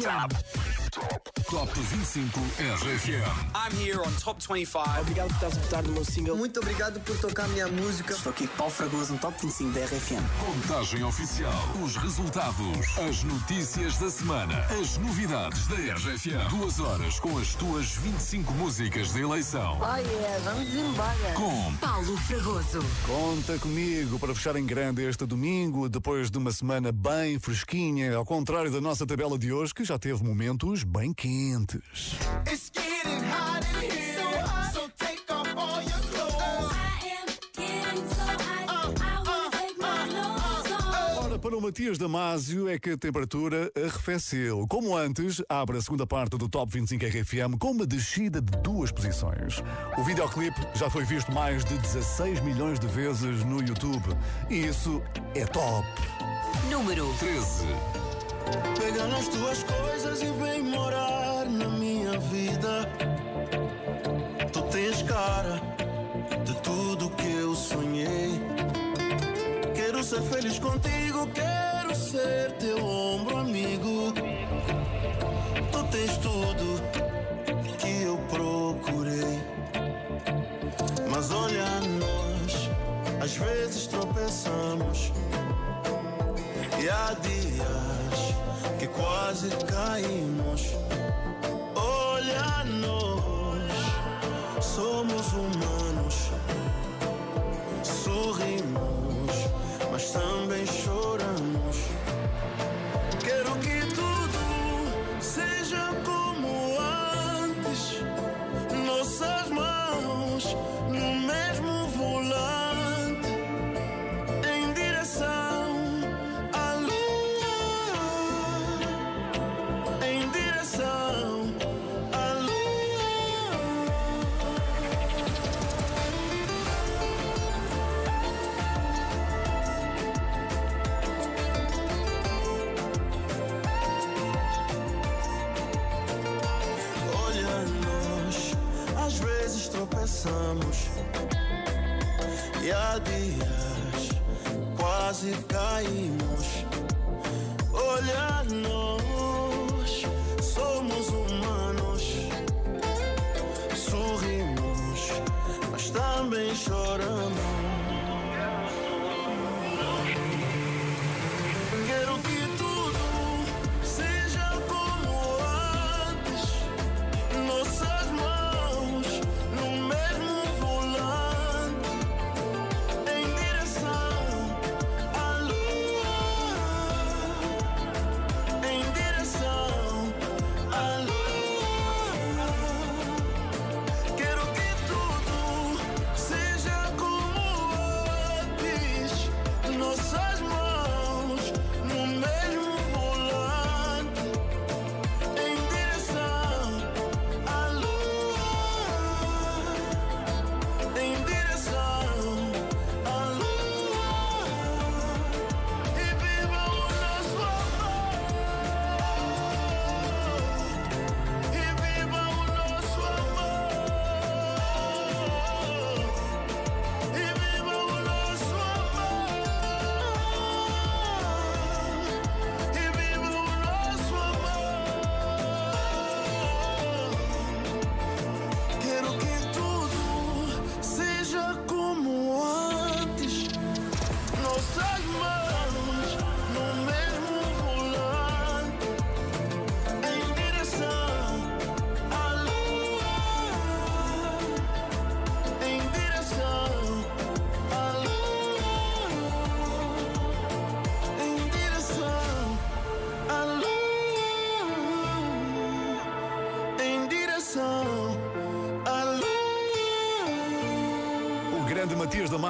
RFM. Top 25 RFM. I'm here on Top 25. Obrigado por estás a votar no meu single. Muito obrigado por tocar a minha música. Estou aqui com Paulo Fragoso no Top 25 da RFM. Contagem oficial. Os resultados. As notícias da semana. As novidades da RFM. Duas horas com as tuas 25 músicas de eleição. Oh yeah, vamos embora. Com Paulo Fragoso. Conta comigo para fechar em grande este domingo, depois de uma semana bem fresquinha, ao contrário da nossa tabela de hoje, que já teve momentos bem quentes. It's getting hot in here. So hot. So take off all your clothes. Ora, para o Matias Damasio é que a temperatura arrefeceu. Como antes, abre a segunda parte do Top 25 RFM com uma descida de duas posições. O videoclipe já foi visto mais de 16 milhões de vezes no YouTube. E isso é top. Número 13. Pega nas tuas coisas e vem morar na minha vida. Tu tens cara de tudo que eu sonhei. Quero ser feliz contigo, quero ser teu ombro amigo. Tu tens tudo que eu procurei. Mas olha nós, às vezes tropeçamos. E há dias que quase caímos. Olha nós, somos humanos. Sorrimos, mas também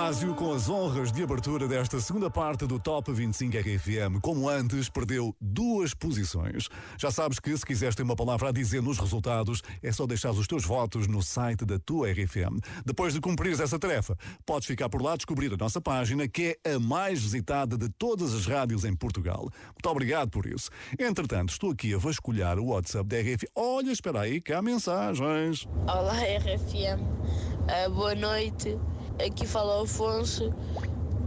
Damasio com as honras de abertura desta segunda parte do Top 25 RFM. Como antes, perdeu duas posições. Já sabes que se quiseres ter uma palavra a dizer nos resultados, é só deixar os teus votos no site da tua RFM. Depois de cumprires essa tarefa, podes ficar por lá descobrir a nossa página, que é a mais visitada de todas as rádios em Portugal. Muito obrigado por isso. Entretanto, estou aqui a vasculhar o WhatsApp da RFM. Olha, espera aí, que há mensagens. Olá RFM, Ah, boa noite. Aqui fala o Afonso.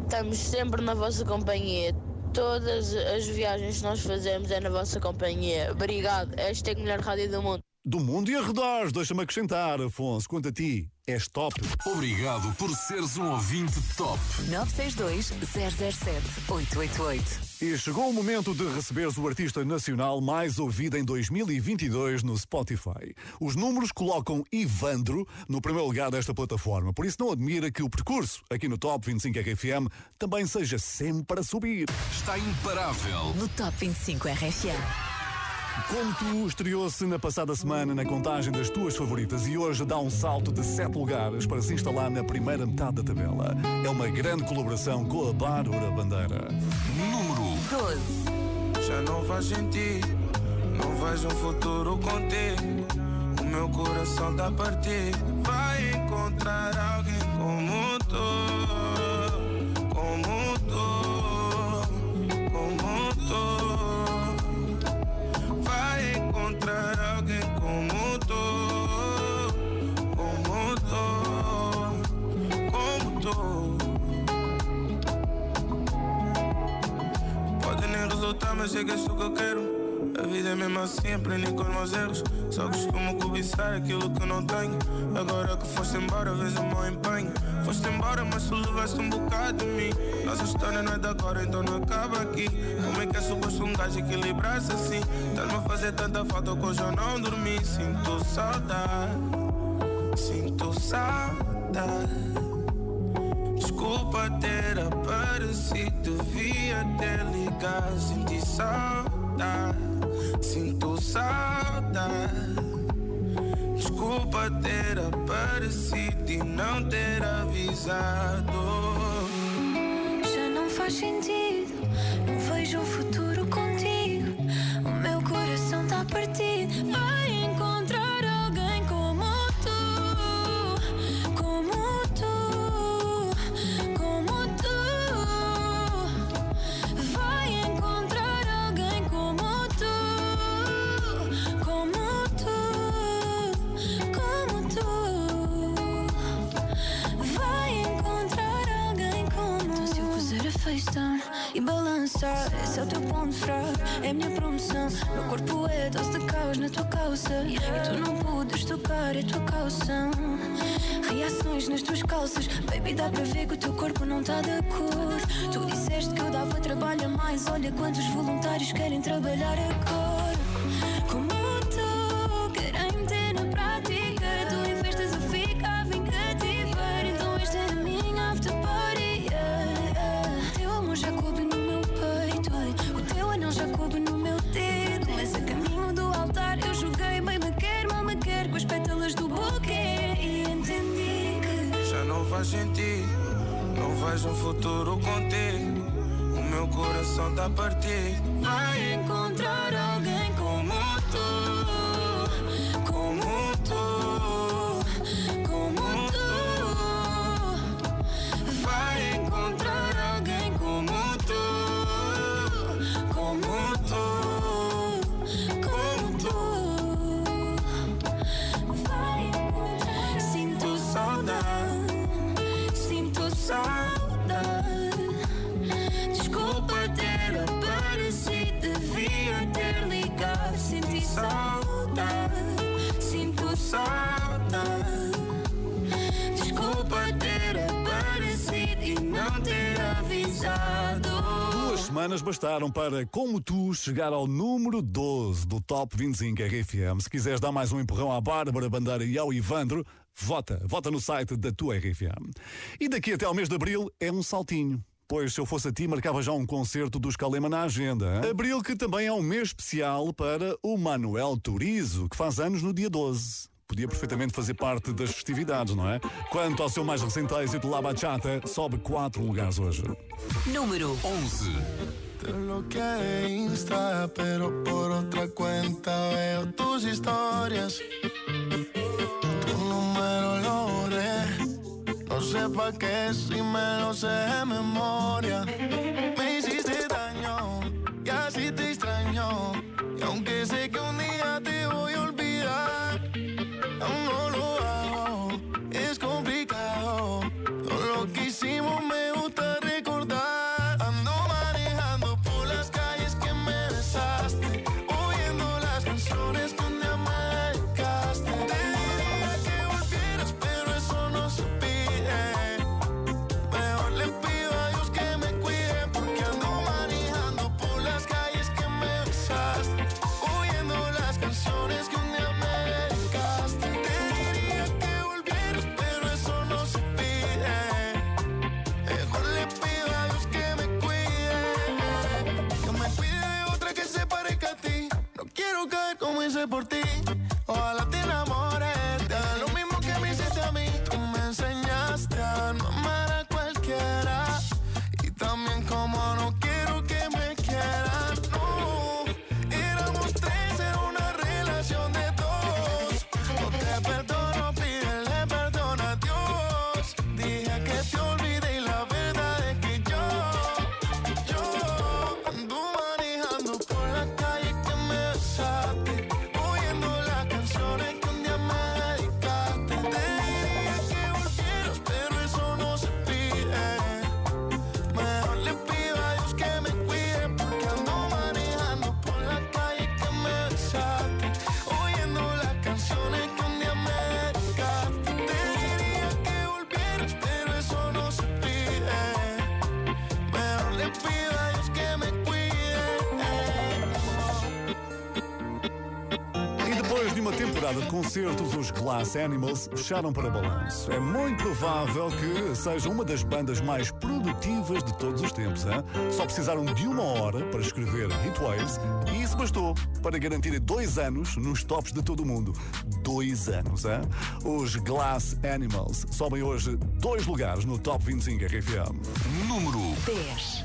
Estamos sempre na vossa companhia. todas as viagens que nós fazemos é na vossa companhia. Obrigado. Esta é a melhor rádio do mundo. Do mundo e arredores, deixa-me acrescentar, Afonso, quanto a ti, és top. Obrigado por seres um ouvinte top. 962 007 888. E chegou o momento de receberes o artista nacional mais ouvido em 2022 no Spotify. Os números colocam Ivandro no primeiro lugar desta plataforma, por isso não admira que o percurso aqui no Top 25 RFM também seja sempre a subir. Está imparável. No Top 25 RFM. Como tu estreou-se na passada semana na contagem das tuas favoritas e hoje dá um salto de 7 lugares para se instalar na primeira metade da tabela. É uma grande colaboração com a Bárbara Bandeira. Número 12. Já não faz sentido, não vejo um futuro contigo. O meu coração tá partido. Vai encontrar alguém como tu, como tu, como tu. Resultar, mas chega isso que eu quero. A vida é mesmo assim, aprendi com os meus erros. Só costumo cobiçar aquilo que não tenho. Agora que foste embora, vejo o meu empenho. Foste embora, mas tu levaste um bocado de mim. Nossa história não é de agora, então não acaba aqui. Como é que é suposto um gajo equilibrar-se assim? Estás-me a fazer tanta falta que hoje eu não dormi. Sinto saudade, sinto saudade. Desculpa ter aparecido, devia ter ligado. Senti saudade, sinto saudade. Desculpa ter aparecido e não ter avisado. Já não faz sentido, E tu não podes tocar, é tua calção. Reações nas tuas calças. Baby, dá para ver que o teu corpo não tá de acordo. Tu disseste que eu dava trabalho a mais. Olha quantos voluntários querem trabalhar agora semanas bastaram para, como tu, chegar ao número 12 do Top 25 RFM. Se quiseres dar mais um empurrão à Bárbara Bandeira e ao Ivandro, vota. Vota no site da tua RFM. E daqui até ao mês de Abril é um saltinho. Pois se eu fosse a ti, marcava já um concerto dos Calema na agenda. hein? Abril que também é um mês especial para o Manuel Turizo, que faz anos no dia 12. Podia perfeitamente fazer parte das festividades, não é? Quanto ao seu mais recente êxito, La Bachata, sobe 4 lugares hoje. Número 11. Te bloqueé de Insta, pero por otra cuenta veo tus historias. Tu número lo borré. No sé pa' qué si me lo sé de memoria. Hicimos temporada de concertos, os Glass Animals fecharam para balanço. É muito provável que seja uma das bandas mais produtivas de todos os tempos. Hein? Só precisaram de uma hora para escrever Heatwaves e isso bastou para garantir dois anos nos tops de todo o mundo. Dois anos, hein? Os Glass Animals sobem hoje dois lugares no Top 25 RFM. Número 10.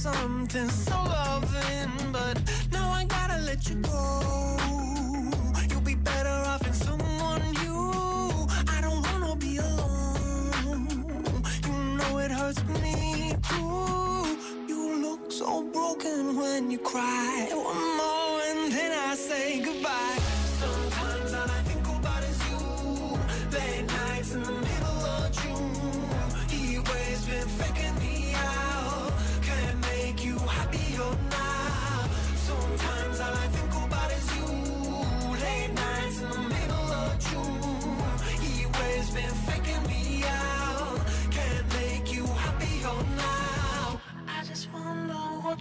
something so loving, but now I gotta let you go. You'll be better off in someone new. I don't wanna be alone. You know it hurts me too. You look so broken when you cry.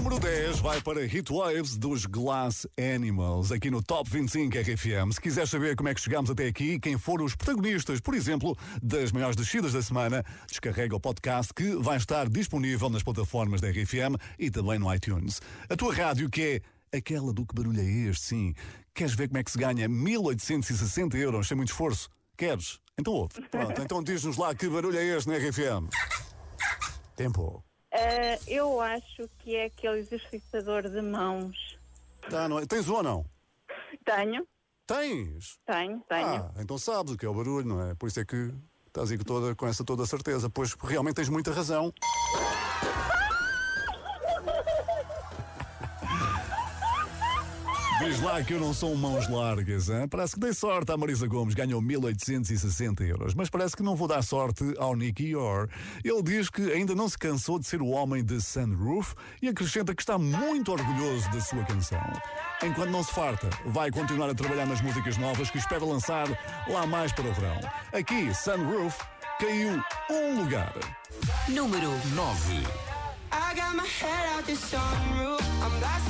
número 10 vai para Heatwaves dos Glass Animals, aqui no Top 25 RFM. Se quiser saber como é que chegamos até aqui, quem foram os protagonistas, por exemplo, das maiores descidas da semana, descarrega o podcast que vai estar disponível nas plataformas da RFM e também no iTunes. A tua rádio que é aquela do que barulho é este, sim. Queres ver como é que se ganha 1860 euros sem muito esforço? Queres? Então ouve. Pronto, então diz-nos lá que barulho é este na RFM. Tempo. Ah, eu acho que é aquele exercitador de mãos. Tá, não é? Tens um ou não? Tenho, Tens? tenho, tenho. Ah, então sabes o que é o barulho, não é? Por isso é que estás aí com, toda, com essa toda a certeza. Pois realmente tens muita razão. Diz lá que eu não sou um mãos largas, hein? Parece que dei sorte à Marisa Gomes, ganhou 1860 euros. Mas parece que não vou dar sorte ao Nicky Yor. Ele diz que ainda não se cansou de ser o homem de Sunroof e acrescenta que está muito orgulhoso da sua canção. Enquanto não se farta, vai continuar a trabalhar nas músicas novas que espera lançar lá mais para o verão. Aqui, Sunroof caiu um lugar. Número 9. I got my head out the sunroof. I'm blasting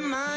my mind.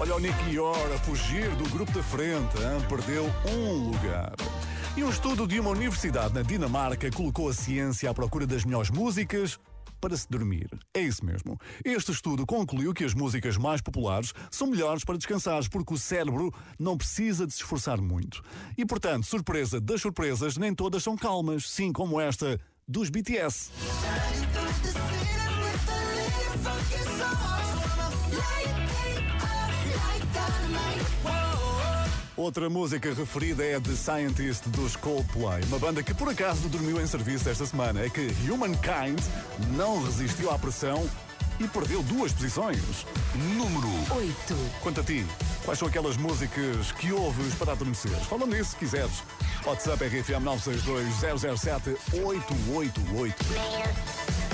Olha o Nicky Yor a fugir do grupo da frente, hein? perdeu um lugar. E um estudo de uma universidade na Dinamarca colocou a ciência à procura das melhores músicas para se dormir. É isso mesmo. Este estudo concluiu que as músicas mais populares são melhores para descansar, porque o cérebro não precisa de se esforçar muito. E, portanto, surpresa das surpresas, nem todas são calmas, sim como esta dos BTS. Outra música referida é The Scientist dos Coldplay, uma banda que por acaso dormiu em serviço esta semana. É que Humankind não resistiu à pressão e perdeu duas posições. Número 8. Quanto a ti, quais são aquelas músicas que ouves para adormecer? Fala-me nisso se quiseres. WhatsApp RFM 962 007 888.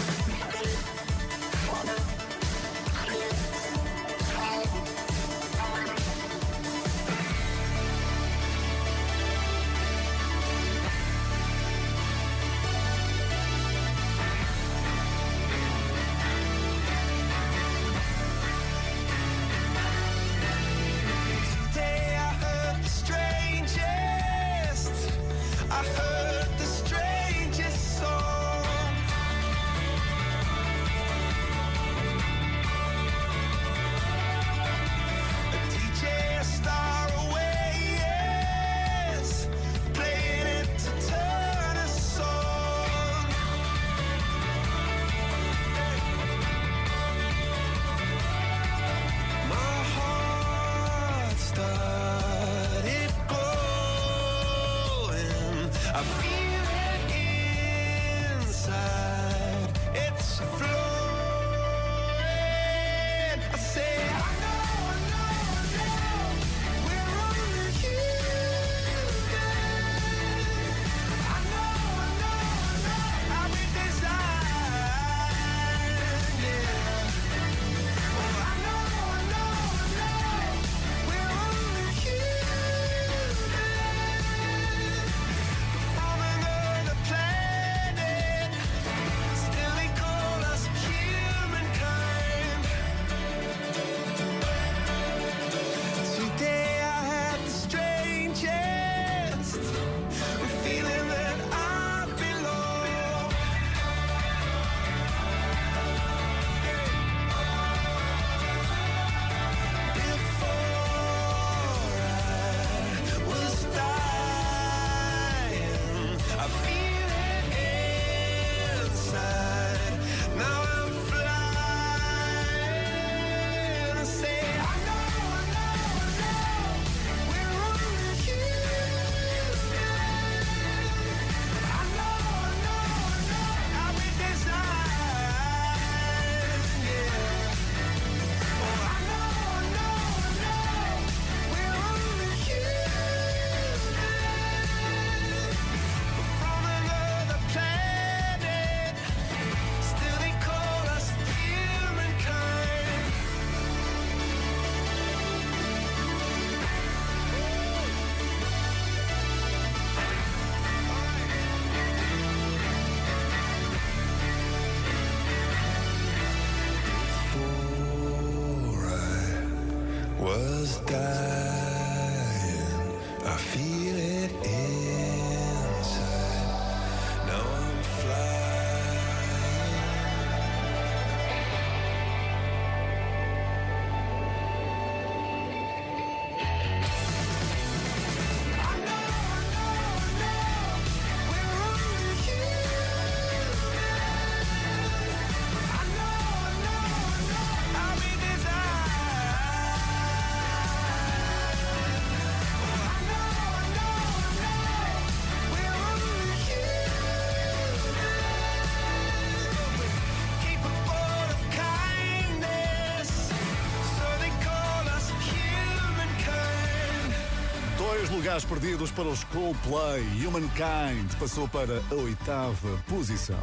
Lugares perdidos para os Coldplay. Humankind passou para a oitava posição.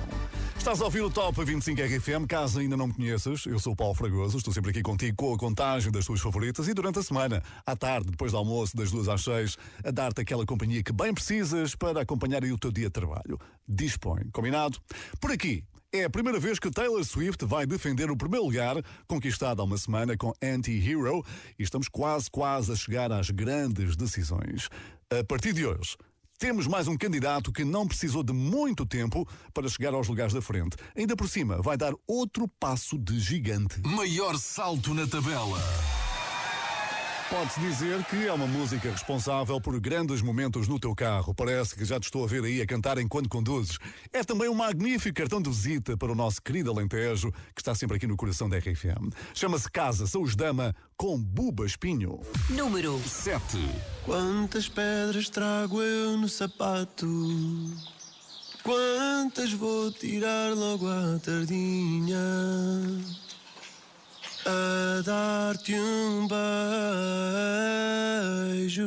Estás a ouvir o Top 25 RFM, caso ainda não me conheças, eu sou o Paulo Fragoso, estou sempre aqui contigo com a contagem das tuas favoritas e durante a semana, à tarde, depois do almoço, das duas às seis, a dar-te aquela companhia que bem precisas para acompanhar o teu dia de trabalho. Dispõe, combinado? Por aqui, é a primeira vez que Taylor Swift vai defender o primeiro lugar, conquistado há uma semana com Anti-Hero, e estamos quase, quase a chegar às grandes decisões. A partir de hoje, temos mais um candidato que não precisou de muito tempo para chegar aos lugares da frente. Ainda por cima, vai dar outro passo de gigante. Maior salto na tabela. Pode-se dizer que é uma música responsável por grandes momentos no teu carro. Parece que já te estou a ver aí a cantar enquanto conduzes. É também um magnífico cartão de visita para o nosso querido Alentejo, que está sempre aqui no coração da RFM. Chama-se Casa Saúde Dama com Buba Espinho. Número 7. Quantas pedras trago eu no sapato? Quantas vou tirar logo à tardinha? A dar-te um beijo.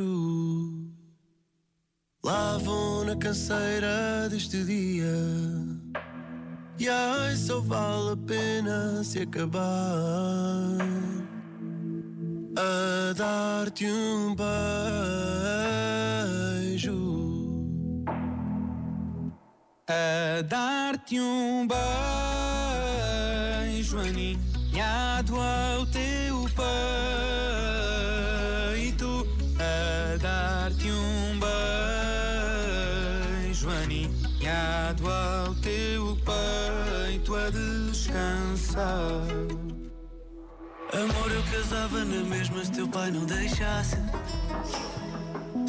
Lá vou na canseira deste dia. E ai, só vale a pena se acabar a dar-te um beijo. A dar-te um beijo aninhado ao teu peito. A dar-te um beijo aninhado ao teu peito a descansar. Amor, eu casava na mesma se teu pai não deixasse.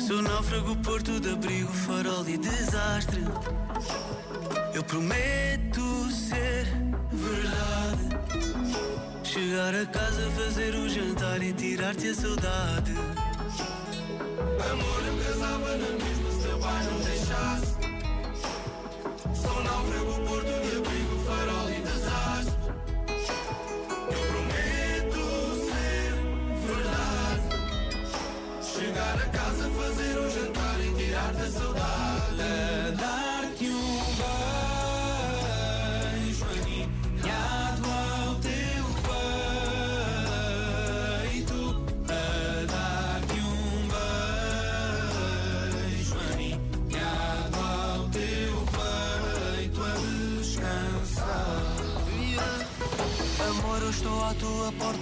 Sou náufrago, porto de abrigo, farol e desastre. Eu prometo Chegar a casa, fazer um jantar e tirar-te a saudade. Amor, eu casava na mesma se teu pai não deixasse. Sou náufrago, porto de abrigo,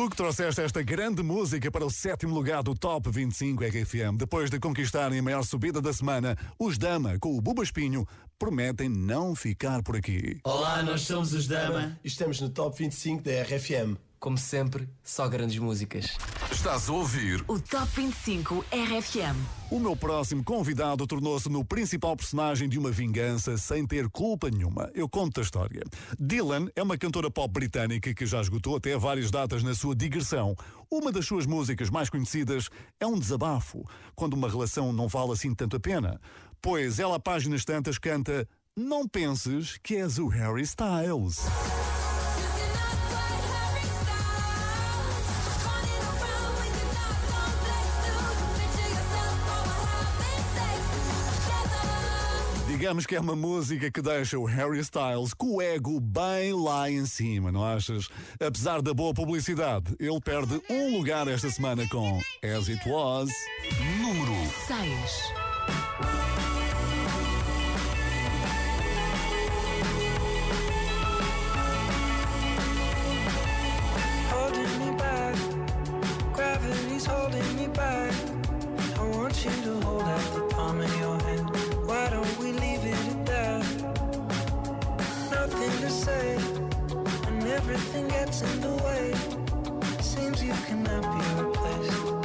tu que trouxeste esta grande música para o sétimo lugar do Top 25 RFM. Depois de conquistarem a maior subida da semana, os Dama, com o Buba Espinho, prometem não ficar por aqui. Olá, nós somos os Dama e estamos no Top 25 da RFM. Como sempre, só grandes músicas. Estás a ouvir O Top 25 RFM. O meu próximo convidado tornou-se no principal personagem de uma vingança sem ter culpa nenhuma. Eu conto a história. Dylan é uma cantora pop britânica que já esgotou até várias datas na sua digressão. Uma das suas músicas mais conhecidas é um desabafo, quando uma relação não vale assim tanto a pena. Pois ela, páginas tantas, canta Não penses que és o Harry Styles. Digamos que é uma música que deixa o Harry Styles com o ego bem lá em cima, não achas? Apesar da boa publicidade, ele perde um lugar esta semana com As It Was. Número 6. Everything gets in the way. Seems you cannot be replaced,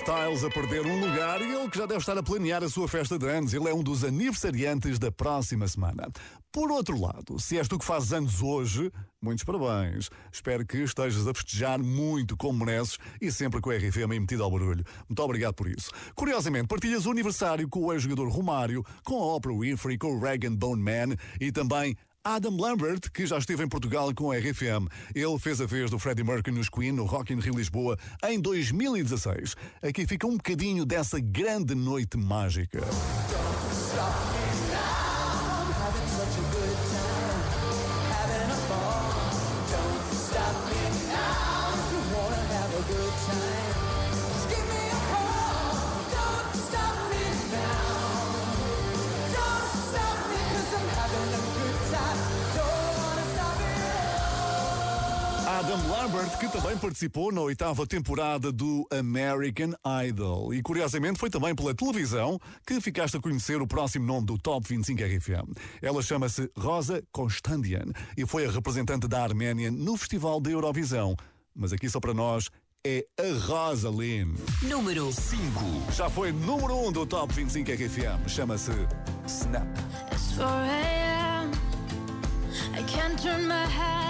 Styles a perder um lugar e ele que já deve estar a planear a sua festa de anos. Ele é um dos aniversariantes da próxima semana. Por outro lado, se és tu que fazes anos hoje, muitos parabéns. Espero que estejas a festejar muito como mereces e sempre com a RFM metido ao barulho. Muito obrigado por isso. Curiosamente, partilhas o aniversário com o ex-jogador Romário, com a Oprah Winfrey, com o Regan Bone Man e também Adam Lambert, que já esteve em Portugal com a RFM. Ele fez a vez do Freddie Mercury nos Queen no Rock in Rio Lisboa em 2016. Aqui fica um bocadinho dessa grande noite mágica. Adam Lambert, que também participou na oitava temporada do American Idol. E curiosamente foi também pela televisão que ficaste a conhecer o próximo nome do Top 25 RFM. Ela chama-se Rosa Constandian e foi a representante da Arménia no Festival da Eurovisão. Mas aqui só para nós, é a Rosaline. Número 5. Já foi número 1 um do Top 25 RFM. Chama-se Snap. It's 4 a.m. I can't turn my head.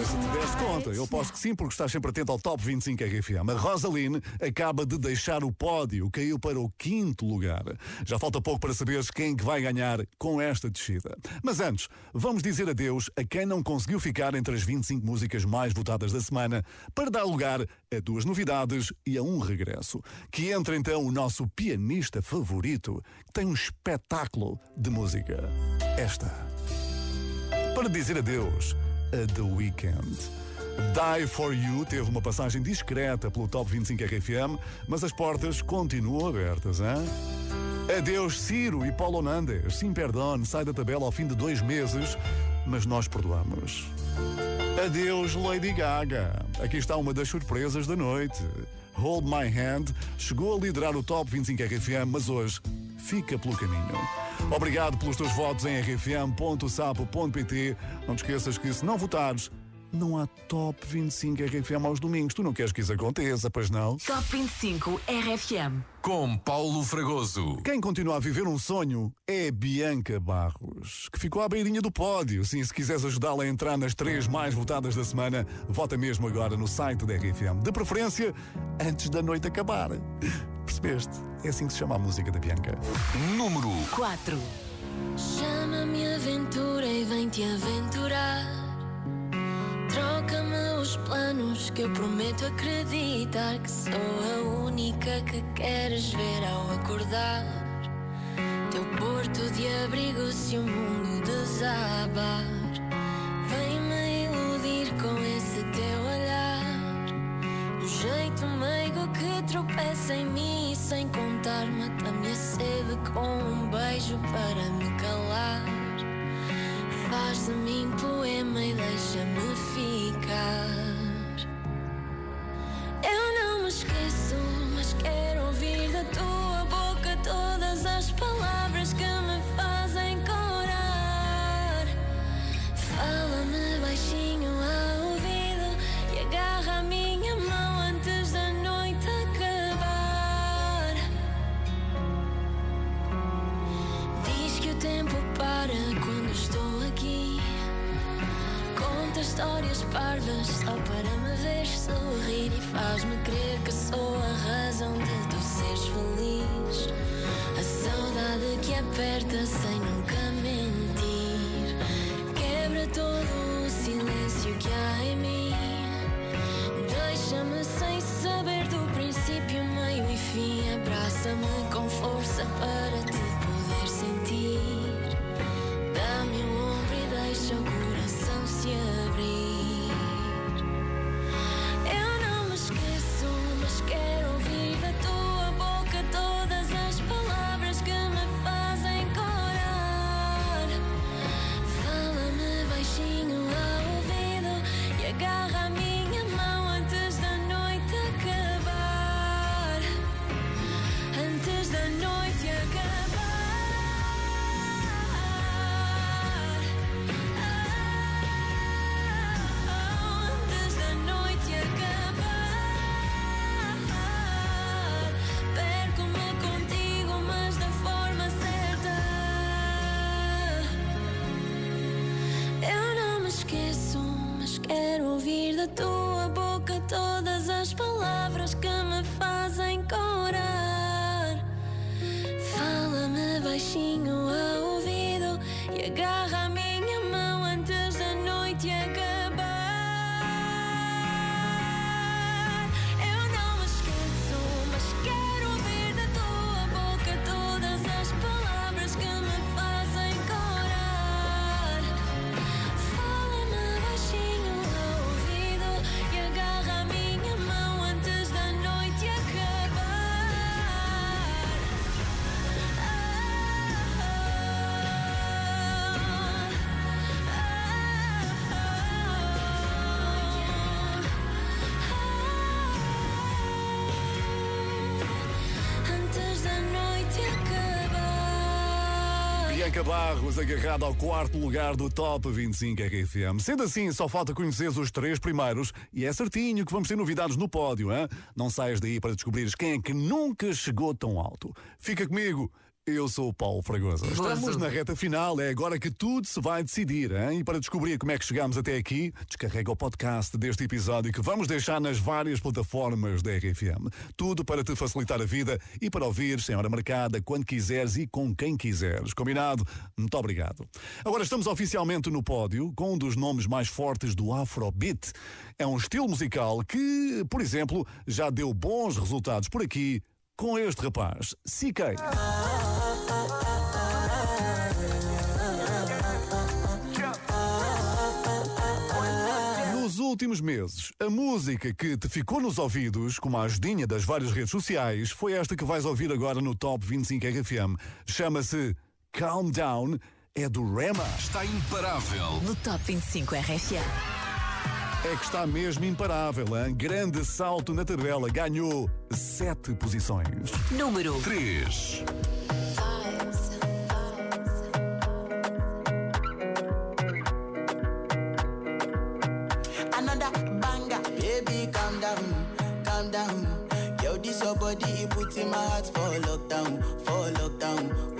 Sei se te deste conta, eu posso que sim, porque estás sempre atento ao Top 25 RFM. A Rosaline acaba de deixar o pódio, caiu para o quinto lugar. Já falta pouco para saberes quem que vai ganhar com esta descida. Mas antes, vamos dizer adeus a quem não conseguiu ficar entre as 25 músicas mais votadas da semana, para dar lugar a duas novidades e a um regresso. Que entra então o nosso pianista favorito, que tem um espetáculo de música. Esta. Para dizer adeus a The Weeknd. Die For You teve uma passagem discreta pelo Top 25 RFM, mas as portas continuam abertas, hein? Adeus Ciro e Paulo Nandes. Sim, perdão, sai da tabela ao fim de dois meses, mas nós perdoamos. Adeus Lady Gaga. Aqui está uma das surpresas da noite. Hold My Hand chegou a liderar o Top 25 RFM, mas hoje fica pelo caminho. Obrigado pelos teus votos em rfm.sapo.pt. Não te esqueças que se não votares, não há Top 25 RFM aos domingos. Tu não queres que isso aconteça, pois não? Top 25 RFM. Com Paulo Fragoso. Quem continua a viver um sonho é Bianca Barros, que ficou à beirinha do pódio. Sim, se quiseres ajudá-la a entrar nas três mais votadas da semana, vota mesmo agora no site da RFM. De preferência, antes da noite acabar. Percebeste? É assim que se chama a música da Bianca. Número 4. Chama-me aventura e vem te aventurar. Troca-me os planos que eu prometo acreditar que sou a única que queres ver ao acordar. Teu porto de abrigo se o mundo desabar. Vem-me iludir com esse teu olhar. Um jeito meigo que tropeça em mim sem contar. Mata-me a sede com um beijo para me calar. Faz de mim poema e deixa-me ficar. Barros agarrada ao quarto lugar do Top 25 RFM. Sendo assim, só falta conhecer os três primeiros e é certinho que vamos ter novidades no pódio, hein? Não saias daí para descobrires quem é que nunca chegou tão alto. Fica comigo. Eu sou o Paulo Fragoso. Estamos na reta final, é agora que tudo se vai decidir. Hein? E para descobrir como é que chegamos até aqui, descarrega o podcast deste episódio que vamos deixar nas várias plataformas da RFM. Tudo para te facilitar a vida e para ouvir sem hora marcada, quando quiseres e com quem quiseres. Combinado? Muito obrigado. Agora estamos oficialmente no pódio com um dos nomes mais fortes do Afrobeat. É um estilo musical que, por exemplo, já deu bons resultados por aqui com este rapaz, CK. Nos últimos meses, a música que te ficou nos ouvidos, como a ajudinha das várias redes sociais, foi esta que vais ouvir agora no Top 25 RFM. Chama-se Calm Down, é do Rema. Está imparável. No Top 25 RFM. É que está mesmo imparável, hein? grande salto na tabela, ganhou sete posições. Número 3. Another banger, baby, calm down, calm down. Yo, this your body, it puts in my heart for lockdown, for lockdown, lockdown.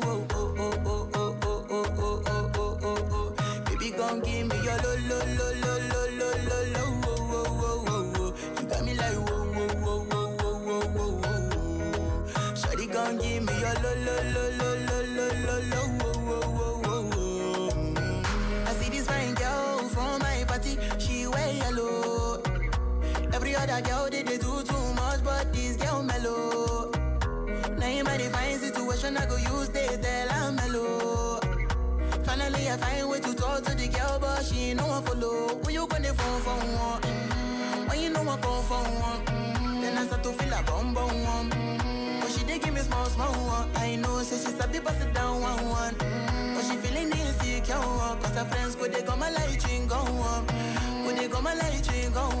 oh, other girl they, they do too much, but this girl mellow. Now in my divine situation, I go use they tell I'm mellow. Finally, I find way to talk to the girl, but she ain't no one follow. When you gonna phone for one? Mm-hmm. When you know I come for one? Mm-hmm. Then I start to feel a bum bum one. Mm-hmm. But she dey give me small small one. I know, say she sabi pass it down one one. Mm-hmm. But she feeling insecure, cause her friends go they go my light go on. Go they go my light go on.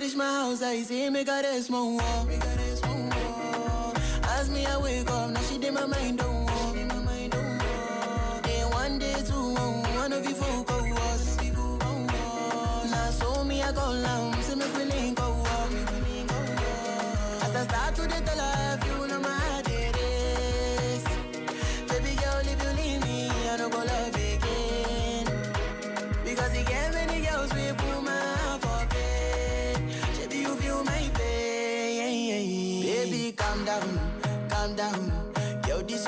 reach my house, I see me got a small wall. Me got a small wall. As me I wake up, now she did my mind don't walk. Day one, day two, one of you folk go was. Now so me I go down,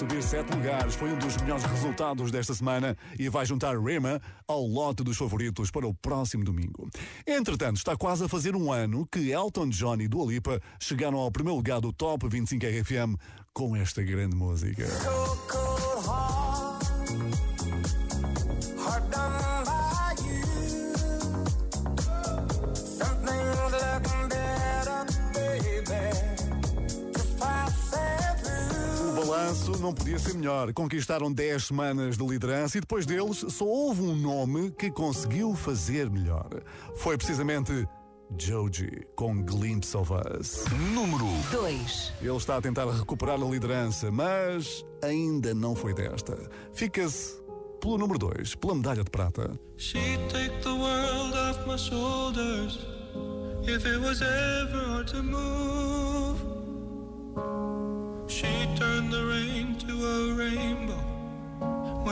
subir sete lugares, foi um dos melhores resultados desta semana e vai juntar Rema ao lote dos favoritos para o próximo domingo. Entretanto, está quase a fazer um ano que Elton John e Dua Lipa chegaram ao primeiro lugar do Top 25 RFM com esta grande música. Cold, balanço não podia ser melhor. Conquistaram 10 semanas de liderança e depois deles só houve um nome que conseguiu fazer melhor. Foi precisamente Joji com Glimpse of Us. Número 2. Ele está a tentar recuperar a liderança, mas ainda não foi desta. Fica-se pelo número 2, pela medalha de prata. She'd take the world off my shoulders if it was ever hard to move.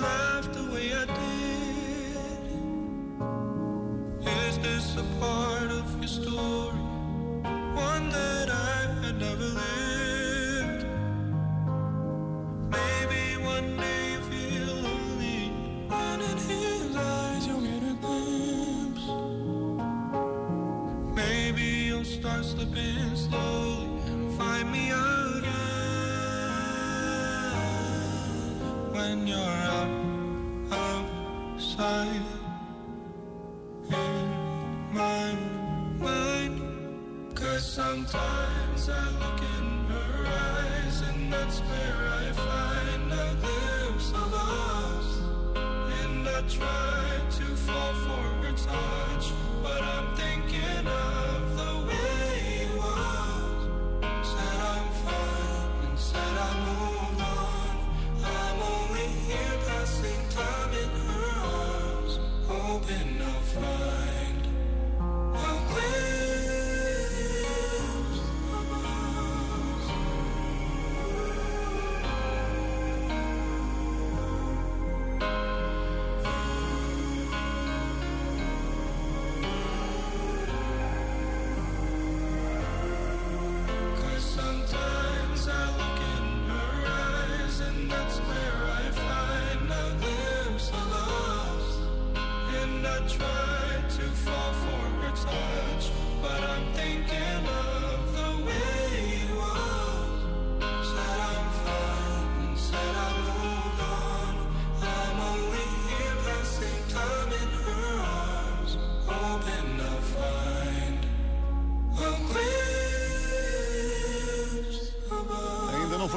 Does he laugh the way I did? Is this a part of your story? One that I had never lived? Maybe one day you feel lonely, and in his eyes you'll get a glimpse. Maybe you'll start slipping slowly and find me again when you're out outside in my mind. Cause sometimes I look in her eyes and that's where I find a glimpse of us. And I try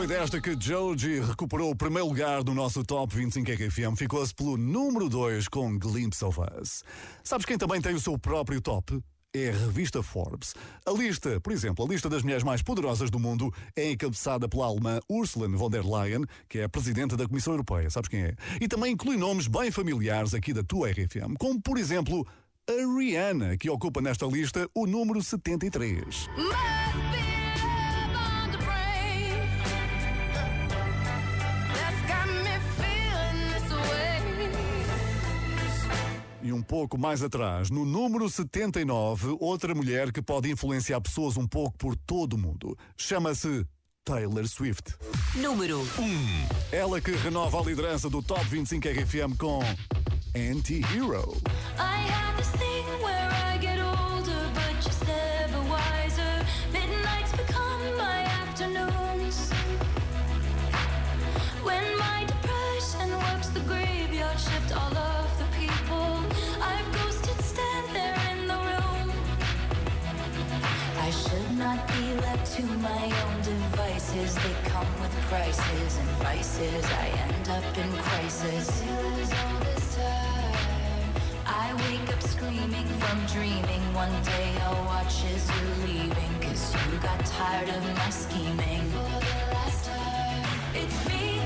foi desta que Joji recuperou o primeiro lugar do nosso Top 25 RFM. Ficou-se pelo número 2 com Glimpse of Us. Sabes quem também tem o seu próprio top? É a revista Forbes. A lista, por exemplo, a lista das mulheres mais poderosas do mundo é encabeçada pela alemã Ursula von der Leyen, que é a presidente da Comissão Europeia. Sabes quem é? E também inclui nomes bem familiares aqui da tua RFM, como por exemplo a Rihanna, que ocupa nesta lista o número 73. E um pouco mais atrás, no número 79, outra mulher que pode influenciar pessoas um pouco por todo o mundo. Chama-se Taylor Swift. Número 1. Ela que renova a liderança do Top 25 RFM com Anti-Hero. I have this thing where I get older, but just never wiser. Midnights become my afternoons. When my depression works the graveyard shift, all of not be left to my own devices. They come with prices and vices. I end up in crisis. I wake up screaming from dreaming. One day I'll watch as you're leaving. Cause you got tired of my scheming. For the last time, it's me.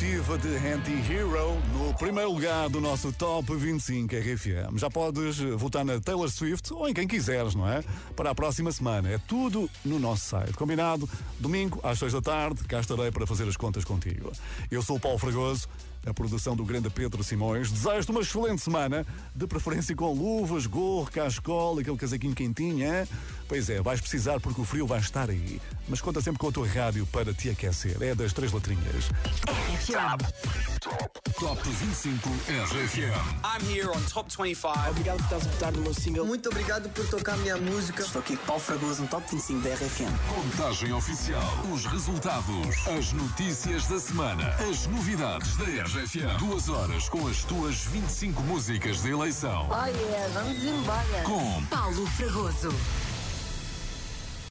De Anti-Hero no primeiro lugar do nosso Top 25 RFM. Já podes votar na Taylor Swift ou em quem quiseres, não é? Para a próxima semana. É tudo no nosso site. Combinado? Domingo, às 6 da tarde, cá estarei para fazer as contas contigo. Eu sou o Paulo Fragoso a produção do grande Pedro Simões. Desejo-te uma excelente semana, de preferência com luvas, gorro, cascola, aquele casaquinho quentinho, hein? Pois é, vais precisar porque o frio vai estar aí. Mas conta sempre com a tua rádio para te aquecer. É das três letrinhas. Top 25 RFM. I'm here on Top 25. Obrigado por estás a votar no meu single. Muito obrigado por tocar a minha música. Estou aqui com Paulo Fragoso no Top 25 da RFM. Contagem oficial. Os resultados. As notícias da semana. As novidades da RFM. Duas horas com as tuas 25 músicas de eleição. Oh yeah, vamos embora. Com Paulo Fragoso.